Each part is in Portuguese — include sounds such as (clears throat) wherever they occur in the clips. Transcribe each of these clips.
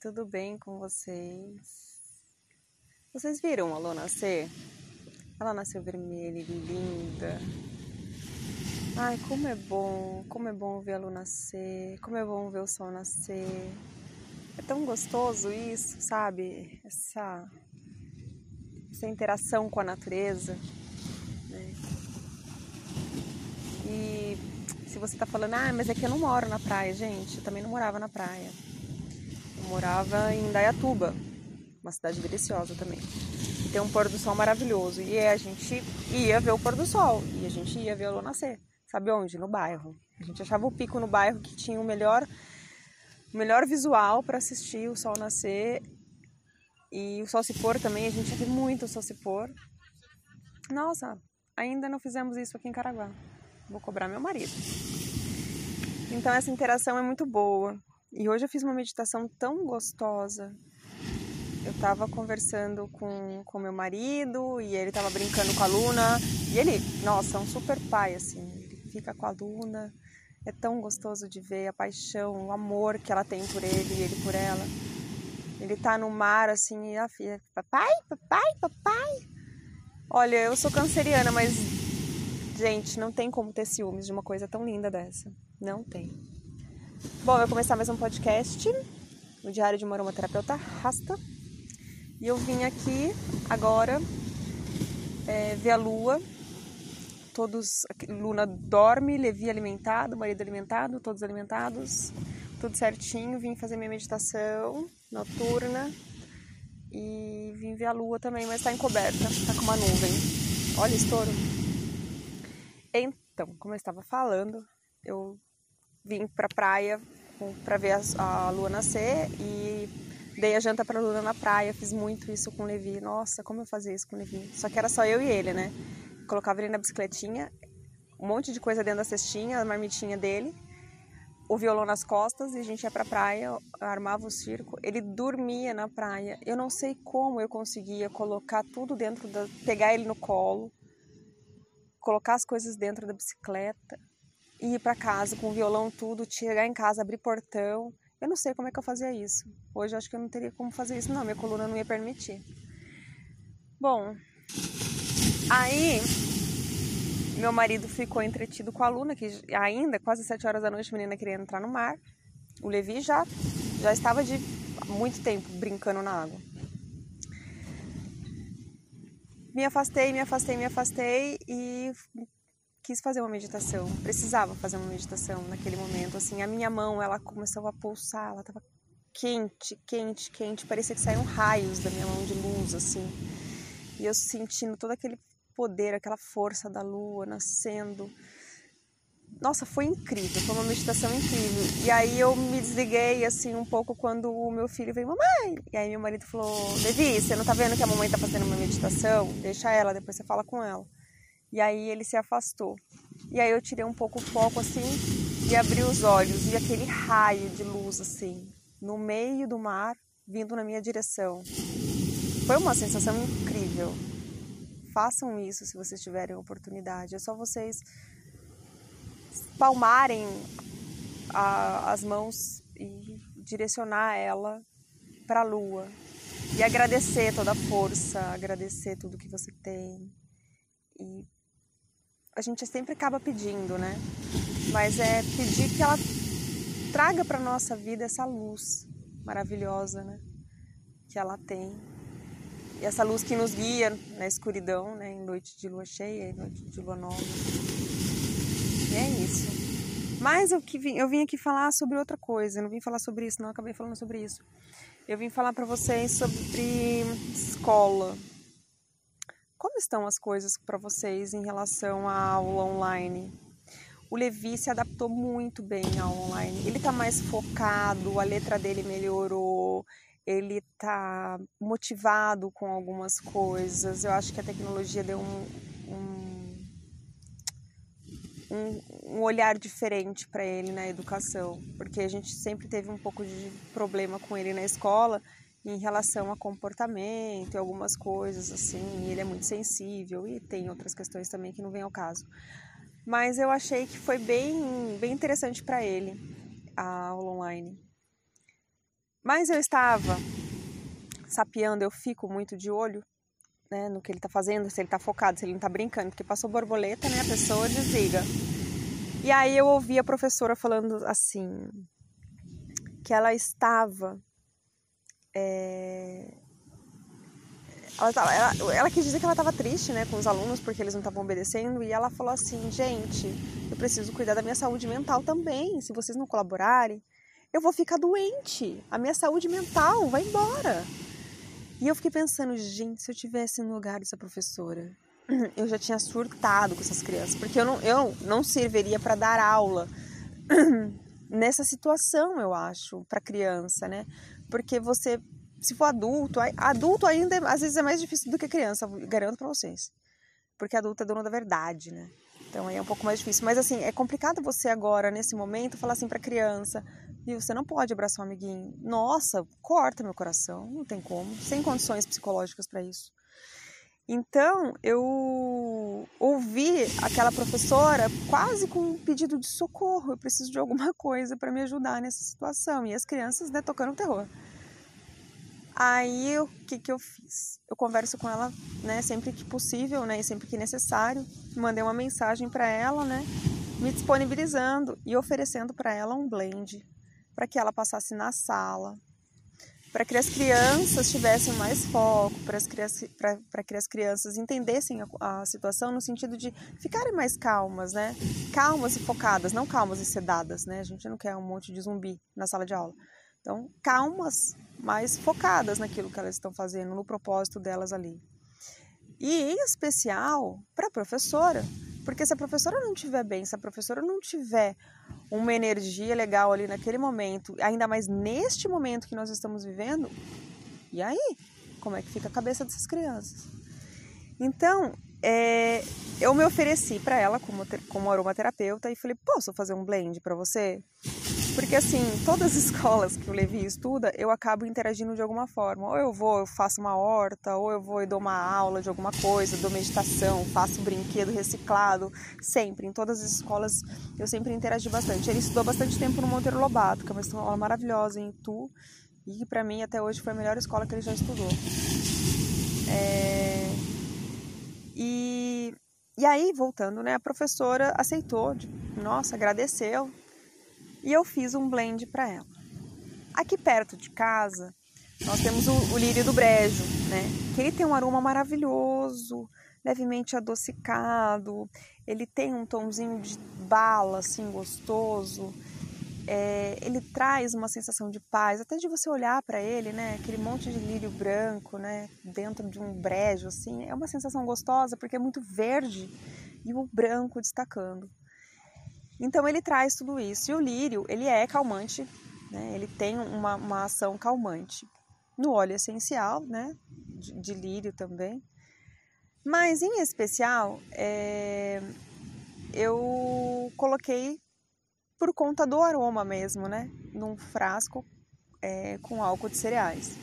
tudo bem com vocês? Vocês viram a Lô nascer? Ela nasceu vermelha e linda. Ai, como é bom, como é bom ver a Lô nascer, como é bom ver o sol nascer. É tão gostoso isso, sabe? Essa, essa interação com a natureza. Né? E se você tá falando, ah, mas é que eu não moro na praia, gente, eu também não morava na praia. Eu morava em Dayatuba, uma cidade deliciosa também. Tem um pôr do sol maravilhoso. E a gente ia ver o pôr do sol. E a gente ia ver o nascer. Sabe onde? No bairro. A gente achava o pico no bairro que tinha o melhor, o melhor visual para assistir o sol nascer. E o sol se pôr também, a gente ia ver muito o sol se pôr. Nossa, ainda não fizemos isso aqui em Caraguá. Vou cobrar meu marido. Então essa interação é muito boa. E hoje eu fiz uma meditação tão gostosa. Eu estava conversando com com meu marido e ele estava brincando com a Luna. E ele, nossa, é um super pai assim. Ele fica com a Luna. É tão gostoso de ver a paixão, o amor que ela tem por ele e ele por ela. Ele tá no mar assim e a filha, papai, papai, papai. Olha, eu sou canceriana, mas Gente, não tem como ter ciúmes de uma coisa tão linda dessa. Não tem. Bom, eu vou começar mais um podcast no Diário de uma Aromaterapeuta Rasta. E eu vim aqui agora é, ver a lua. Todos. Luna dorme, Levi alimentado, marido alimentado, todos alimentados, tudo certinho. Vim fazer minha meditação noturna e vim ver a lua também, mas tá encoberta, tá com uma nuvem. Olha, estouro. Então, como eu estava falando, eu vim para a praia para ver a, a, lua nascer e dei a janta para a luna na praia. Fiz muito isso com o Levi. Nossa, como eu fazia isso com o Levi? Só que era só eu e ele, né? Colocava ele na bicicletinha, um monte de coisa dentro da cestinha, a marmitinha dele, o violão nas costas e a gente ia para a praia, armava o circo. Ele dormia na praia. Eu não sei como eu conseguia colocar tudo dentro da, pegar ele no colo colocar as coisas dentro da bicicleta, ir para casa com o violão tudo, chegar em casa, abrir portão. Eu não sei como é que eu fazia isso. Hoje eu acho que eu não teria como fazer isso, não. Minha coluna não ia permitir. Bom, aí meu marido ficou entretido com a Luna, que ainda, quase sete horas da noite, a menina queria entrar no mar. O Levi já, já estava de muito tempo brincando na água. me afastei, me afastei, me afastei e quis fazer uma meditação. Precisava fazer uma meditação naquele momento. Assim, a minha mão, ela começou a pulsar, ela estava quente, quente, quente. Parecia que saíram raios da minha mão de luz, assim. E eu sentindo todo aquele poder, aquela força da lua nascendo nossa, foi incrível, foi uma meditação incrível. E aí eu me desliguei assim um pouco quando o meu filho veio, mamãe. E aí meu marido falou, Levi, você não tá vendo que a mamãe tá fazendo uma meditação? Deixa ela, depois você fala com ela. E aí ele se afastou. E aí eu tirei um pouco o foco assim e abri os olhos e aquele raio de luz assim, no meio do mar, vindo na minha direção. Foi uma sensação incrível. Façam isso se vocês tiverem oportunidade. É só vocês palmarem a, as mãos e direcionar ela para a lua e agradecer toda a força, agradecer tudo que você tem. E a gente sempre acaba pedindo, né? Mas é pedir que ela traga para nossa vida essa luz maravilhosa, né? Que ela tem. E essa luz que nos guia na escuridão, né? Em noite de lua cheia, em noite de lua nova. E é isso. Mas eu, que vim, eu vim aqui falar sobre outra coisa. Eu não vim falar sobre isso, não. Acabei falando sobre isso. Eu vim falar para vocês sobre escola. Como estão as coisas para vocês em relação à aula online? O Levi se adaptou muito bem ao online. Ele está mais focado, a letra dele melhorou, ele está motivado com algumas coisas. Eu acho que a tecnologia deu um, um um, um olhar diferente para ele na educação, porque a gente sempre teve um pouco de problema com ele na escola em relação a comportamento e algumas coisas assim. ele é muito sensível e tem outras questões também que não vem ao caso. Mas eu achei que foi bem, bem interessante para ele a aula online. Mas eu estava sapeando, eu fico muito de olho né, no que ele está fazendo, se ele está focado, se ele não está brincando, porque passou borboleta, né, a pessoa desliga. E aí eu ouvi a professora falando assim, que ela estava. É... Ela, tava, ela, ela, quis dizer que ela estava triste né, com os alunos porque eles não estavam obedecendo, e ela falou assim: gente, eu preciso cuidar da minha saúde mental também. Se vocês não colaborarem, eu vou ficar doente. A minha saúde mental vai embora. E eu fiquei pensando, gente, se eu tivesse no lugar dessa professora, (clears throat) eu já tinha surtado com essas crianças, porque eu não, eu não serviria para dar aula (clears throat) nessa situação, eu acho, para criança, né? Porque você, se for adulto, adulto ainda às vezes é mais difícil do que criança, garanto para vocês. Porque adulto é dono da verdade, né? Então aí é um pouco mais difícil. Mas assim, é complicado você agora, nesse momento, falar assim para criança: viu, você não pode abraçar um amiguinho. Nossa, corta meu coração, não tem como, sem condições psicológicas para isso. Então, eu ouvi aquela professora quase com um pedido de socorro, eu preciso de alguma (laughs) coisa para me ajudar nessa situação. E as crianças, né, tocando terror. Aí, o que que eu fiz? Eu converso com ela, né, sempre que possível, né, e sempre que necessário. Mandei uma mensagem para ela, né, me disponibilizando e oferecendo para ela um blend para que ela passasse na sala, para que as crianças tivessem mais foco, para, que as crianças entendessem a, a, situação no sentido de ficarem mais calmas, né? Calmas e focadas, não calmas e sedadas, né? A gente não quer um monte de zumbi na sala de aula. Então, calmas, mas focadas naquilo que elas estão fazendo, no propósito delas ali. E em especial para a professora, porque se a professora não estiver bem, se a professora não tiver uma energia legal ali naquele momento, ainda mais neste momento que nós estamos vivendo, e aí? Como é que fica a cabeça dessas crianças? Então, é, eu me ofereci para ela como, como aromaterapeuta e falei: posso fazer um blend para você? Porque assim, todas as (laughs) escolas que o Levi estuda, eu acabo interagindo de alguma forma. Ou eu vou, eu faço uma horta, ou eu vou e dou uma aula de alguma coisa, dou meditação, faço brinquedo reciclado. Sempre, em todas as escolas, eu sempre interagi bastante. Ele estudou bastante tempo no Monteiro Lobato, que é uma escola maravilhosa em Itu, e para mim até hoje foi a melhor escola que ele já estudou. É... E, e aí, voltando, né, a professora aceitou, nossa, agradeceu, e eu fiz um blend para ela. Aqui perto de casa, nós temos o, o, lírio do brejo, né? Que ele tem um aroma maravilhoso, levemente adocicado. Ele tem um tomzinho de bala, assim, gostoso. É, ele traz uma sensação de paz, até de você olhar para ele, né? Aquele monte de lírio branco, né? Dentro de um brejo, assim, é uma sensação gostosa porque é muito verde e o branco destacando. Então ele traz tudo isso. E o lírio, ele é calmante, né? ele tem uma, uma ação calmante. No óleo essencial, né? De, de lírio também. Mas em especial, é, eu coloquei por conta do aroma mesmo, né? Num frasco é, com álcool de cereais.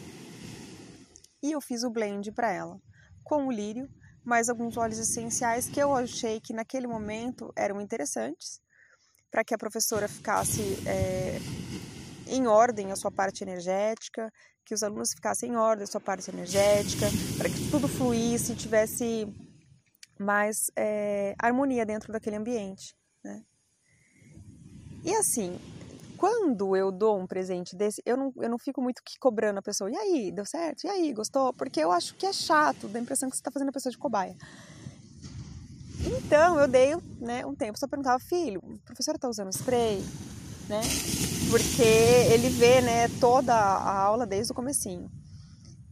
E eu fiz o blend para ela com o lírio, mais alguns óleos essenciais que eu achei que naquele momento eram interessantes para que a professora ficasse é, em ordem a sua parte energética, que os alunos ficassem em ordem a sua parte energética, para que tudo fluísse, tivesse mais é, harmonia dentro daquele ambiente. Né? E assim, quando eu dou um presente desse, eu não, eu não fico muito que cobrando a pessoa, e aí, deu certo? E aí, gostou? Porque eu acho que é chato, dá a impressão que você está fazendo a pessoa de cobaia. Então eu dei né, um tempo, só perguntava, filho, o professor está usando spray? Né? Porque ele vê né, toda a aula desde o comecinho.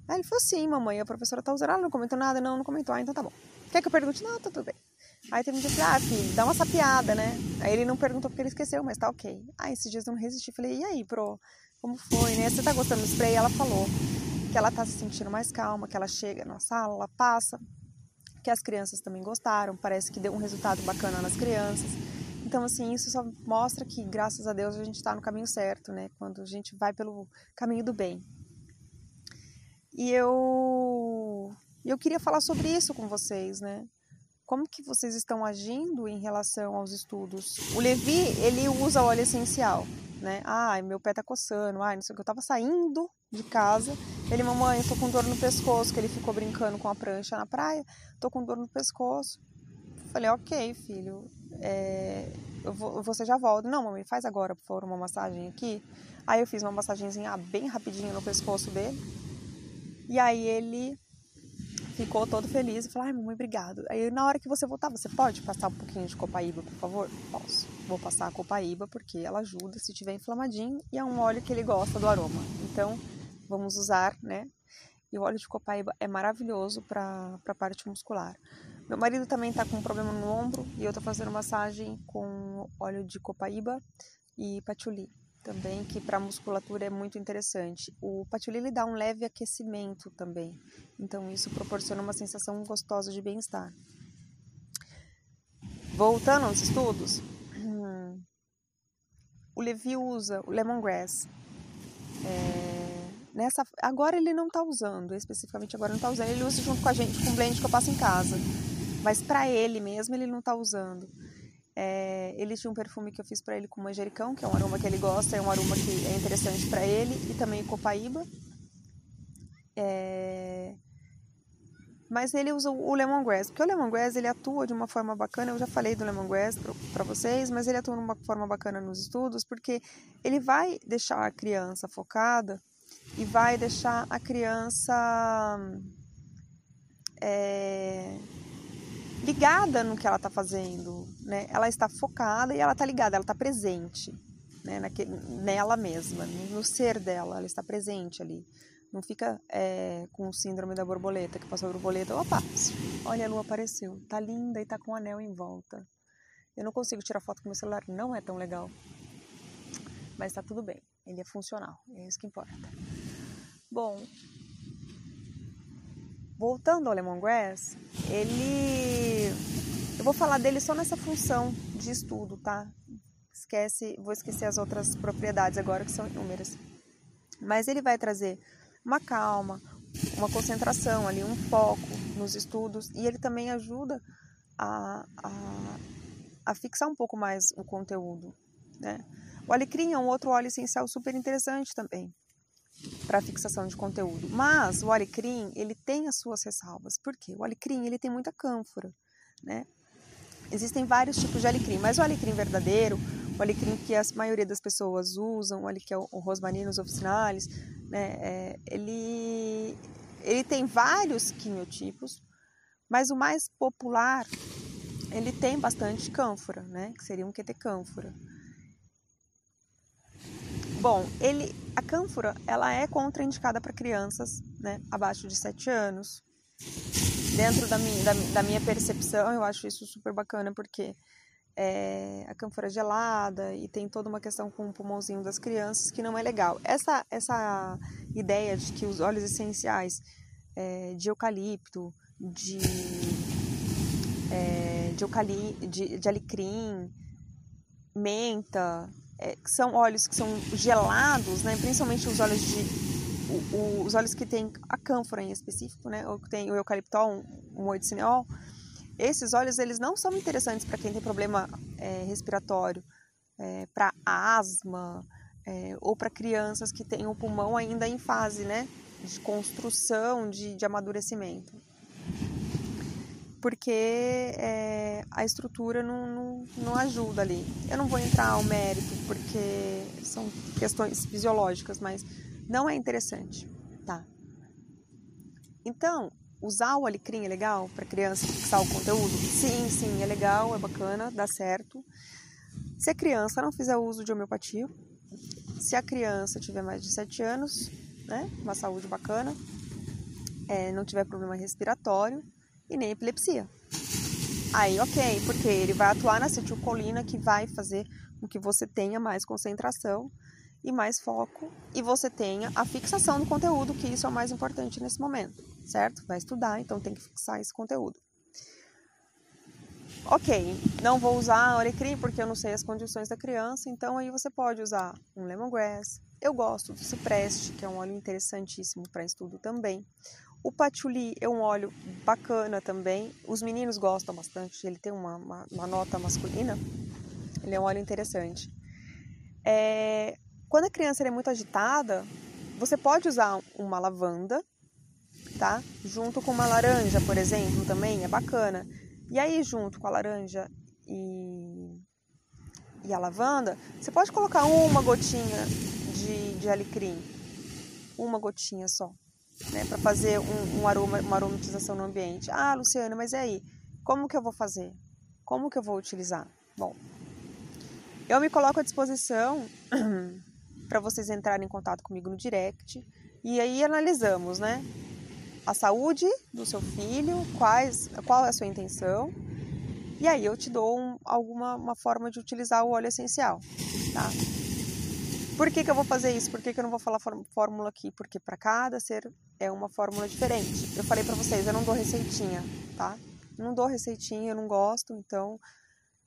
Aí ele falou assim, mamãe, a professora está usando, ela ah, não comentou nada, não, não comentou, ah, então tá bom. Quer que eu pergunte? Não, tá tudo bem. Aí teve um dia que ah, filho, dá uma sapiada, né? Aí ele não perguntou porque ele esqueceu, mas tá ok. Aí esses dias eu não resisti, falei, e aí, pro, como foi, né? Você tá gostando do spray? Ela falou que ela tá se sentindo mais calma, que ela chega na sala, ela passa, que as crianças também gostaram, parece que deu um resultado bacana nas crianças. Então, assim, isso só mostra que, graças a Deus, a gente está no caminho certo, né? Quando a gente vai pelo caminho do bem. E eu, eu queria falar sobre isso com vocês, né? Como que vocês estão agindo em relação aos estudos? O Levi, ele usa óleo essencial, né? Ai, meu pé tá coçando, ai, não sei o que. Eu tava saindo de casa. Ele, mamãe, eu tô com dor no pescoço, que ele ficou brincando com a prancha na praia. Tô com dor no pescoço. Falei, ok, filho, é, vou, você já volta. Não, mamãe, faz agora, por favor, uma massagem aqui. Aí eu fiz uma massagenzinha bem rapidinho no pescoço dele. E aí ele ficou todo feliz e falou: Ai, mamãe, obrigado. Aí na hora que você voltar, você pode passar um pouquinho de copaíba, por favor? Posso. Vou passar a copaíba porque ela ajuda se tiver inflamadinho e é um óleo que ele gosta do aroma. Então, vamos usar, né? E o óleo de copaíba é maravilhoso para a parte muscular. Meu marido também está com um problema no ombro e eu estou fazendo massagem com óleo de copaíba e patchouli também, que para musculatura é muito interessante. O patchouli ele dá um leve aquecimento também, então isso proporciona uma sensação gostosa de bem-estar. Voltando aos estudos, (clears throat) o Levi usa o lemongrass. É, nessa, agora ele não está usando, especificamente agora não está usando, ele usa junto com a gente, com o blend que eu passo em casa. Mas para ele mesmo, ele não está usando. É, ele tinha um perfume que eu fiz para ele com manjericão, que é um aroma que ele gosta, é um aroma que é interessante para ele, e também copaíba. É, mas ele usa o lemongrass, porque o lemongrass ele atua de uma forma bacana. Eu já falei do lemongrass para vocês, mas ele atua de uma forma bacana nos estudos, porque ele vai deixar a criança focada e vai deixar a criança é, ligada no que ela está fazendo, né? Ela está focada e ela está ligada, ela está presente, né? Naquele, nela mesma, no ser dela, ela está presente ali. Não fica é, com o síndrome da borboleta, que passou a borboleta, opa, olha a lua apareceu, tá linda e tá com um anel em volta. Eu não consigo tirar foto com meu celular, não é tão legal. Mas tá tudo bem, ele é funcional, é isso que importa. Bom, voltando ao lemongrass, ele. Eu vou falar dele só nessa função de estudo, tá? Esquece, vou esquecer as outras propriedades agora que são inúmeras. Mas ele vai trazer uma calma, uma concentração ali, um foco nos estudos e ele também ajuda a, a, a fixar um pouco mais o conteúdo, né? O alecrim é um outro óleo essencial super interessante também para fixação de conteúdo. Mas o alecrim, ele tem as suas ressalvas. Por quê? O alecrim, ele tem muita cânfora, né? Existem vários tipos de alecrim, mas o alecrim verdadeiro, o alecrim que a maioria das pessoas usam, o que é o Rosmarinus officinalis, né? É, ele, ele tem vários quimiotipos, mas o mais popular, ele tem bastante cânfora, né? Que seria um QT cânfora. Bom, ele, a cânfora, ela é contraindicada para crianças, né, abaixo de 7 anos. Dentro da minha, da, da minha percepção, eu acho isso super bacana, porque é, a cânfora é gelada e tem toda uma questão com o pulmãozinho das crianças que não é legal. Essa, essa ideia de que os óleos essenciais é, de eucalipto, de, é, de, eucali, de, de alecrim, menta, é, são óleos que são gelados, né? principalmente os óleos de o, o, os óleos que tem a cânfora em específico, né? ou que tem o eucaliptol, o moedicineol, esses óleos eles não são interessantes para quem tem problema é, respiratório, é, para asma é, ou para crianças que têm o pulmão ainda em fase né, de construção, de, de amadurecimento porque é, a estrutura não, não, não, ajuda ali. Eu não vou entrar ao mérito, porque são questões fisiológicas, mas não é interessante, tá? Então, usar o alecrim é legal para criança fixar o conteúdo? Sim, sim, é legal, é bacana, dá certo. Se a criança não fizer uso de homeopatia, se a criança tiver mais de 7 anos, né, uma saúde bacana, é, não tiver problema respiratório, e nem epilepsia. Aí, ok, porque ele vai atuar na acetilcolina que vai fazer com que você tenha mais concentração e mais foco e você tenha a fixação do conteúdo, que isso é o mais importante nesse momento, certo? Vai estudar, então tem que fixar esse conteúdo. Ok, não vou usar alecrim porque eu não sei as condições da criança, então aí você pode usar um lemongrass. Eu gosto do cipreste, que é um óleo interessantíssimo para estudo também. O patchouli é um óleo bacana também. Os meninos gostam bastante. Ele tem uma, uma, uma, nota masculina. Ele é um óleo interessante. É, quando a criança é muito agitada, você pode usar uma lavanda, tá? Junto com uma laranja, por exemplo, também é bacana. E aí, junto com a laranja e, e a lavanda, você pode colocar uma gotinha de, de alecrim, uma gotinha só, né? Para fazer um, um aroma, uma aromatização no ambiente. Ah, Luciana, mas e aí? Como que eu vou fazer? Como que eu vou utilizar? Bom, eu me coloco à disposição (clears throat) para vocês entrarem em contato comigo no direct e aí analisamos, né? A saúde do seu filho, quais, qual é a sua intenção e aí eu te dou um, alguma uma forma de utilizar o óleo essencial, tá? Por que, que eu vou fazer isso? Por que, que eu não vou falar fórmula aqui? Porque para cada ser é uma fórmula diferente. Eu falei para vocês, eu não dou receitinha, tá? Não dou receitinha, eu não gosto, então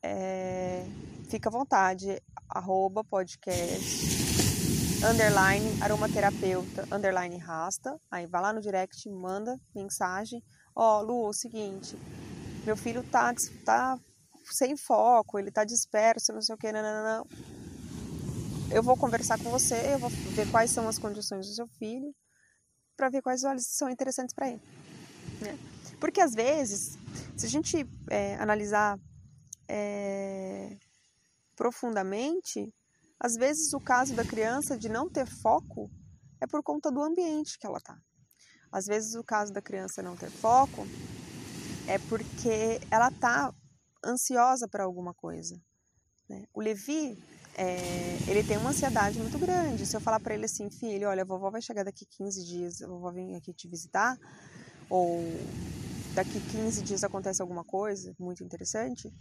é, fica à vontade. Arroba podcast, underline aromaterapeuta, underline rasta. Aí vai lá no direct, manda mensagem. Ó, oh, Lu, é o seguinte, meu filho tá, tá sem foco, ele tá disperso, não sei o que, não. Eu vou conversar com você, eu vou ver quais são as condições do seu filho, para ver quais olhos são interessantes para ele. Né? Porque às vezes, se a gente é, analisar é, profundamente, às vezes o caso da criança de não ter foco é por conta do ambiente que ela está. Às vezes o caso da criança não ter foco é porque ela está ansiosa para alguma coisa. Né? O Levi, é, ele tem uma ansiedade muito grande. Se eu falar para ele assim, filho, olha, a vovó vai chegar daqui 15 dias, a vovó vem aqui te visitar, ou daqui 15 dias acontece alguma coisa muito interessante,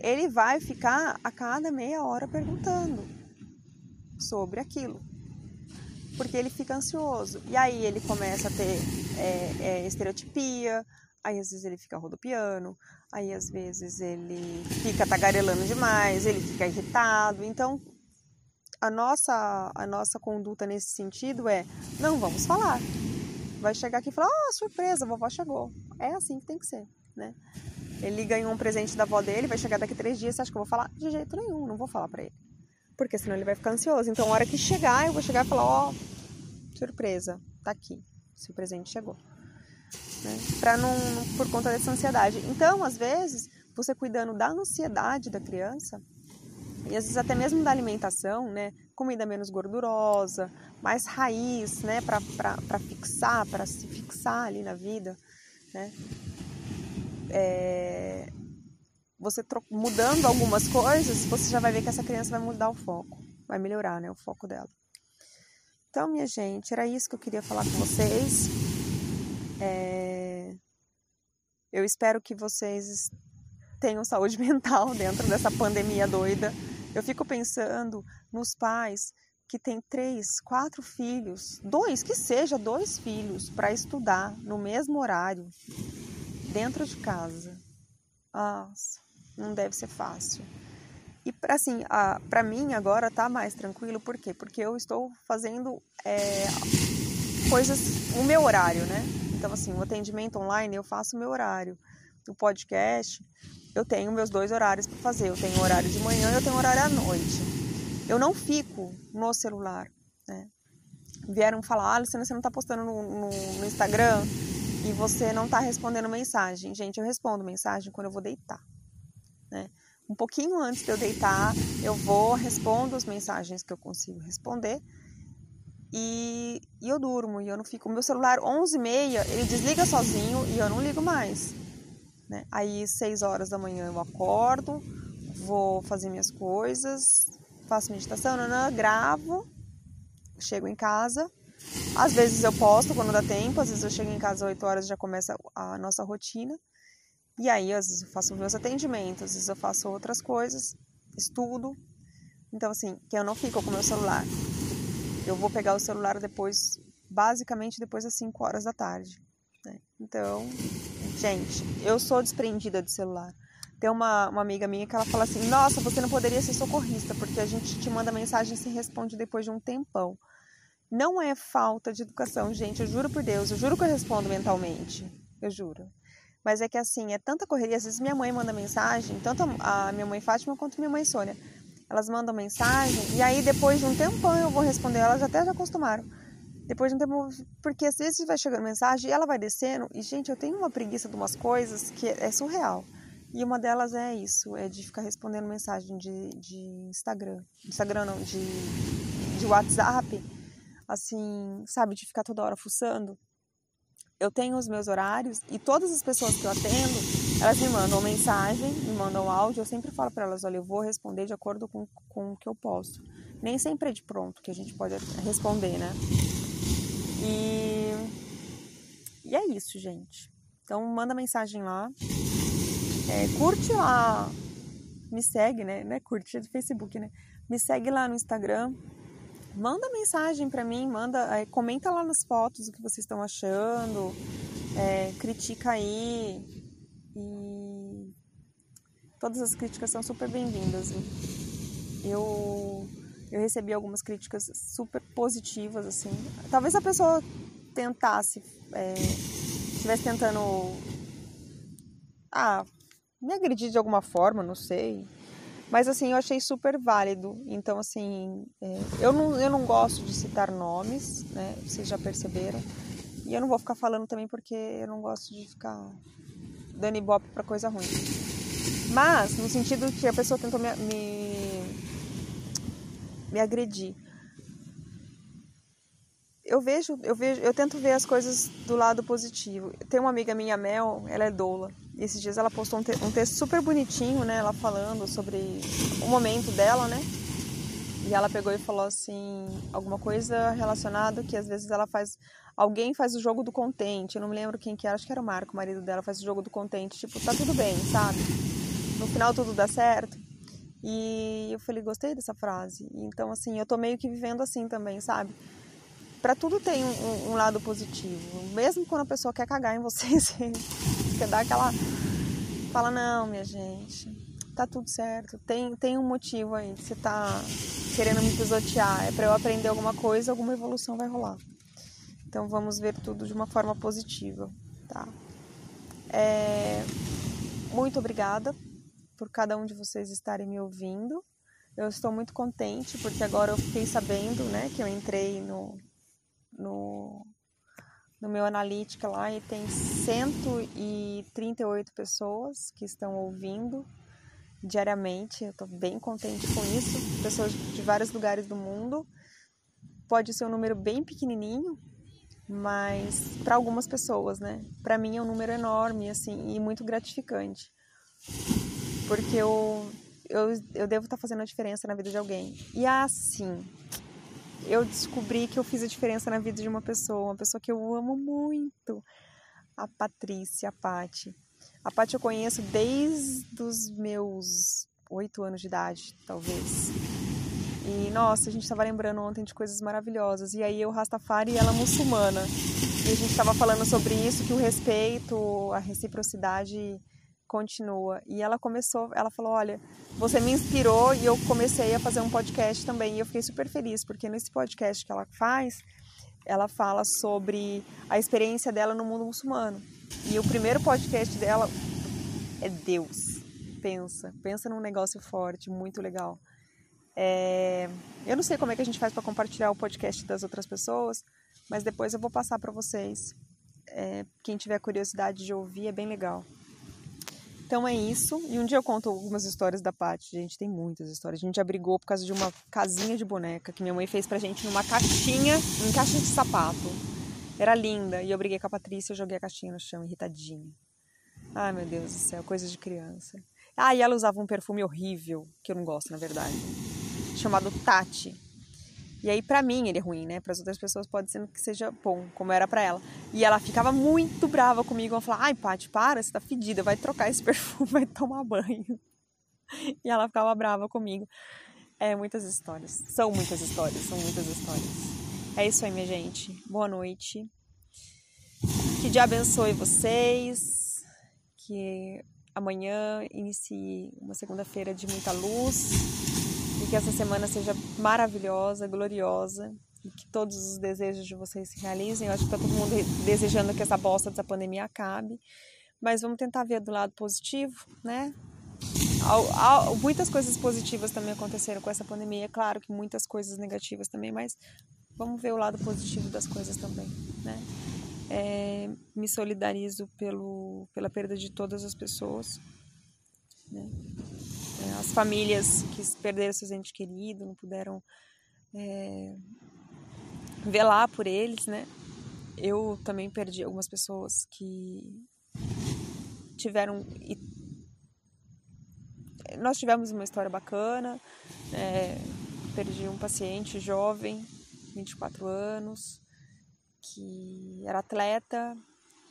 ele vai ficar a cada meia hora perguntando sobre aquilo. Porque ele fica ansioso. E aí ele começa a ter é, é, estereotipia, aí às vezes ele fica rodopiando, aí às vezes ele fica tagarelando demais, ele fica irritado. Então, a nossa, a nossa conduta nesse sentido é: não vamos falar. Vai chegar aqui e falar: oh, surpresa, a vovó chegou. É assim que tem que ser, né? Ele ganhou um presente da avó dele, vai chegar daqui três dias, você acha que eu vou falar? De jeito nenhum, não vou falar pra ele. Porque senão ele vai ficar ansioso. Então, a hora que chegar, eu vou chegar e falar, ó, oh, surpresa, tá aqui, seu presente chegou. Né? Pra não, por conta dessa ansiedade. Então, às vezes, você cuidando da ansiedade da criança, e às vezes até mesmo da alimentação, né? Comida menos gordurosa, mais raiz, né? Para fixar, para se fixar ali na vida, né? é, você mudando algumas coisas, você já vai ver que essa criança vai mudar o foco, vai melhorar né, o foco dela. Então, minha gente, era isso que eu queria falar com vocês. É, eu espero que vocês tenham saúde (laughs) mental dentro dessa pandemia doida. Eu fico pensando nos pais que têm três, quatro filhos, dois, que seja dois filhos, para estudar no mesmo horário dentro de casa. Nossa, não deve ser fácil. E assim, para mim agora tá mais tranquilo, por quê? Porque eu estou fazendo é, coisas, o meu horário, né? Então, assim, o atendimento online eu faço o meu horário. O podcast, eu tenho meus dois horários para fazer. Eu tenho horário de manhã e eu tenho horário à noite. Eu não fico no celular, né? Vieram falar, ah, você não tá postando no, no, no Instagram? e você não está respondendo mensagem. Gente, eu respondo mensagem quando eu vou deitar. Né? Um pouquinho antes de eu deitar, eu vou, respondo as mensagens que eu consigo responder e, e eu durmo. E eu não fico. Meu celular, 11h30, ele desliga sozinho e eu não ligo mais. Né? Aí, 6 horas da manhã, eu acordo, vou fazer minhas coisas, faço meditação, nanã, gravo, chego em casa, às vezes eu posto quando dá tempo, às vezes eu chego em casa às 8 horas já começa a nossa rotina. E aí, às vezes eu faço meus atendimentos, às vezes eu faço outras coisas, estudo. Então, assim, que eu não fico com meu celular. Eu vou pegar o celular depois, basicamente depois das 5 horas da tarde. Né? Então, gente, eu sou desprendida de celular. Tem uma, uma amiga minha que ela fala assim: Nossa, você não poderia ser socorrista, porque a gente te manda mensagem e se responde depois de um tempão. Não é falta de educação, gente, eu juro por Deus, eu juro que eu respondo mentalmente, eu juro. Mas é que assim, é tanta correria, às vezes minha mãe manda mensagem, tanto a minha mãe Fátima quanto minha mãe Sônia. Elas mandam mensagem e aí depois de um tempão eu vou responder, elas até já acostumaram. Depois de um tempo, porque às vezes vai chegando mensagem e ela vai descendo e gente, eu tenho uma preguiça de umas coisas que é surreal. E uma delas é isso, é de ficar respondendo mensagem de, de Instagram. Instagram não, de, de WhatsApp. Assim, sabe, de ficar toda hora fuçando. Eu tenho os meus horários e todas as pessoas que eu atendo, elas me mandam mensagem, me mandam áudio. Eu sempre falo para elas: olha, eu vou responder de acordo com, com o que eu posso. Nem sempre é de pronto que a gente pode responder, né? E, e é isso, gente. Então, manda mensagem lá. É, curte lá, me segue, né? Não é curte, é do Facebook, né? Me segue lá no Instagram. Manda mensagem para mim, manda, é, comenta lá nas fotos o que vocês estão achando, é, critica aí. E todas as críticas são super bem-vindas. Eu, eu recebi algumas críticas super positivas, assim. Talvez a pessoa tentasse, é, estivesse tentando ah, me agredir de alguma forma, não sei. Mas assim, eu achei super válido. Então, assim, é, eu, não, eu não gosto de citar nomes, né? Vocês já perceberam. E eu não vou ficar falando também porque eu não gosto de ficar dando ibope pra coisa ruim. Mas, no sentido que a pessoa tentou me, me, me agredir. Eu vejo, eu vejo, eu tento ver as coisas do lado positivo. Tem uma amiga minha, Mel, ela é doula. Esses dias ela postou um, te um texto super bonitinho, né? Ela falando sobre o momento dela, né? E ela pegou e falou assim, alguma coisa relacionada que às vezes ela faz. Alguém faz o jogo do contente. Eu não me lembro quem que era, acho que era o Marco, o marido dela, faz o jogo do contente. Tipo, tá tudo bem, sabe? No final tudo dá certo. E eu falei, gostei dessa frase. Então, assim, eu tô meio que vivendo assim também, sabe? Para tudo tem um, um, lado positivo. Mesmo quando a pessoa quer cagar em você, (laughs) você dar aquela. Fala, não, minha gente, tá tudo certo. Tem, tem um motivo aí que você tá querendo me pisotear. É para eu aprender alguma coisa, alguma evolução vai rolar. Então vamos ver tudo de uma forma positiva, tá? É... Muito obrigada por cada um de vocês estarem me ouvindo. Eu estou muito contente porque agora eu fiquei sabendo, né, que eu entrei no, no no meu analítica lá e tem 138 pessoas que estão ouvindo diariamente. Eu estou bem contente com isso. Pessoas de vários lugares do mundo. Pode ser um número bem pequenininho, mas para algumas pessoas, né? Para mim é um número enorme, assim, e muito gratificante. Porque eu, eu, eu devo estar tá fazendo a diferença na vida de alguém. E assim, eu descobri que eu fiz a diferença na vida de uma pessoa, uma pessoa que eu amo muito, a Patrícia, a Pati. A Pati eu conheço desde os meus oito anos de idade, talvez. E nossa, a gente estava lembrando ontem de coisas maravilhosas. E aí eu Rastafari e ela muçulmana. E a gente estava falando sobre isso, que o respeito, a reciprocidade continua. E ela começou, ela falou: Olha, você me inspirou e eu comecei a fazer um podcast também. E eu fiquei super feliz, porque nesse podcast que ela faz, ela fala sobre a experiência dela no mundo muçulmano. E o primeiro podcast dela é Deus. Pensa, pensa num negócio forte, muito legal. É... Eu não sei como é que a gente faz para compartilhar o podcast das outras pessoas, mas depois eu vou passar para vocês. É... Quem tiver curiosidade de ouvir é bem legal. Então é isso. E um dia eu conto algumas histórias da Paty. Gente, tem muitas histórias. A gente abrigou por causa de uma casinha de boneca que minha mãe fez pra gente numa caixinha, em caixinha de sapato. Era linda. E eu briguei com a Patrícia e joguei a caixinha no chão, irritadinha. Ai, meu Deus do céu, coisa de criança. Ah, e ela usava um perfume horrível, que eu não gosto, na verdade, chamado Tati. E aí, para mim, ele é ruim, né? Para as outras pessoas pode ser que seja bom, como era para ela. E ela ficava muito brava comigo. Ela falava: Ai, Paty, para, você tá fedida, vai trocar esse (laughs) perfume, vai tomar banho. (laughs) E ela ficava brava comigo. É, muitas histórias. São muitas histórias, são muitas histórias. É isso aí, minha gente. Boa noite. Que Deus abençoe vocês. Que amanhã inicie uma segunda-feira de muita luz que essa semana seja maravilhosa, gloriosa e que todos os desejos de vocês se realizem. Eu acho que está todo mundo desejando que essa bosta dessa pandemia acabe, mas vamos tentar ver do lado positivo, né? muitas coisas positivas também aconteceram com essa pandemia. É claro que muitas coisas negativas também, mas vamos ver o lado positivo das coisas também, né? É, me solidarizo pelo, pela perda de todas as pessoas, né? É, as famílias que perderam seus entes queridos, não puderam é, velar por eles, né? Eu também perdi algumas pessoas que tiveram nós tivemos uma história bacana. É, perdi um paciente jovem, 24 anos, que era atleta,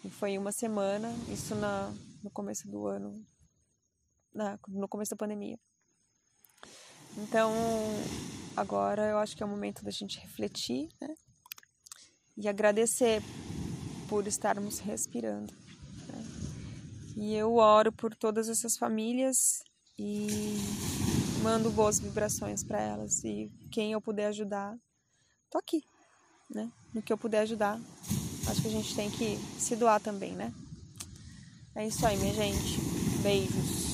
e foi uma semana, isso na, no começo do ano, na, no começo da pandemia. Então, agora eu acho que é o momento da gente refletir, né? E agradecer por estarmos respirando. Né? E eu oro por todas essas famílias e mando boas vibrações para elas e quem eu puder ajudar, tô aqui, né? No que eu puder ajudar. Acho que a gente tem que se doar também, né? É isso aí, minha gente. Beijos.